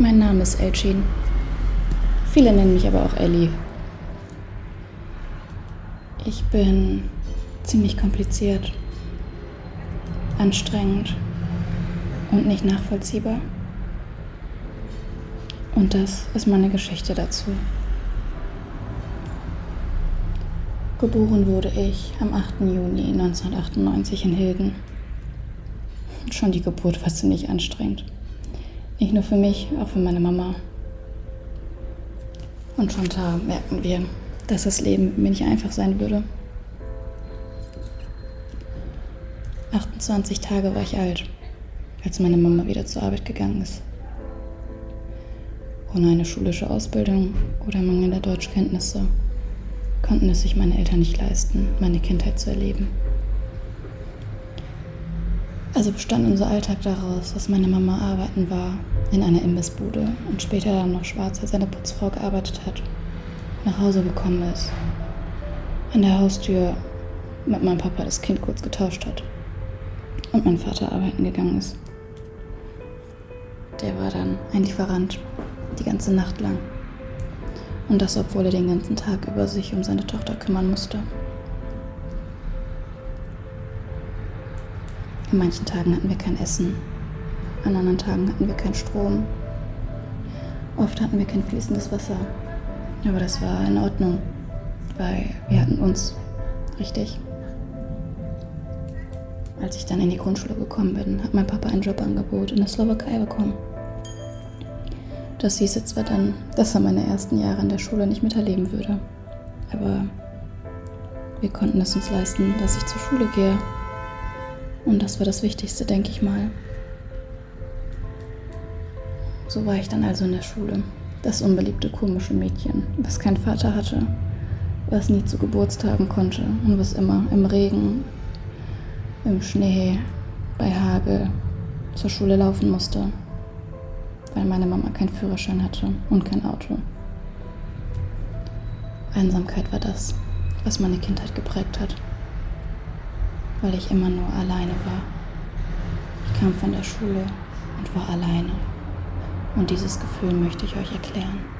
Mein Name ist Elchin. Viele nennen mich aber auch Ellie. Ich bin ziemlich kompliziert, anstrengend und nicht nachvollziehbar. Und das ist meine Geschichte dazu. Geboren wurde ich am 8. Juni 1998 in Hilden. Schon die Geburt war ziemlich anstrengend. Nicht nur für mich, auch für meine Mama. Und schon da merken wir, dass das Leben mir nicht einfach sein würde. 28 Tage war ich alt, als meine Mama wieder zur Arbeit gegangen ist. Ohne eine schulische Ausbildung oder mangelnde Deutschkenntnisse konnten es sich meine Eltern nicht leisten, meine Kindheit zu erleben. Also bestand unser Alltag daraus, dass meine Mama arbeiten war in einer Imbissbude und später dann noch schwarz als eine Putzfrau gearbeitet hat, nach Hause gekommen ist, an der Haustür mit meinem Papa das Kind kurz getauscht hat und mein Vater arbeiten gegangen ist. Der war dann ein Lieferant die ganze Nacht lang. Und das, obwohl er den ganzen Tag über sich um seine Tochter kümmern musste. An manchen Tagen hatten wir kein Essen, an anderen Tagen hatten wir keinen Strom. Oft hatten wir kein fließendes Wasser. Aber das war in Ordnung, weil wir hatten uns, richtig. Als ich dann in die Grundschule gekommen bin, hat mein Papa ein Jobangebot in der Slowakei bekommen. Das hieß zwar dann, dass er meine ersten Jahre in der Schule nicht miterleben würde, aber wir konnten es uns leisten, dass ich zur Schule gehe. Und das war das Wichtigste, denke ich mal. So war ich dann also in der Schule. Das unbeliebte komische Mädchen, was keinen Vater hatte, was nie zu Geburtstagen konnte und was immer im Regen, im Schnee, bei Hagel zur Schule laufen musste, weil meine Mama keinen Führerschein hatte und kein Auto. Einsamkeit war das, was meine Kindheit geprägt hat, weil ich immer nur alleine war. Ich kam von der Schule und war alleine. Und dieses Gefühl möchte ich euch erklären.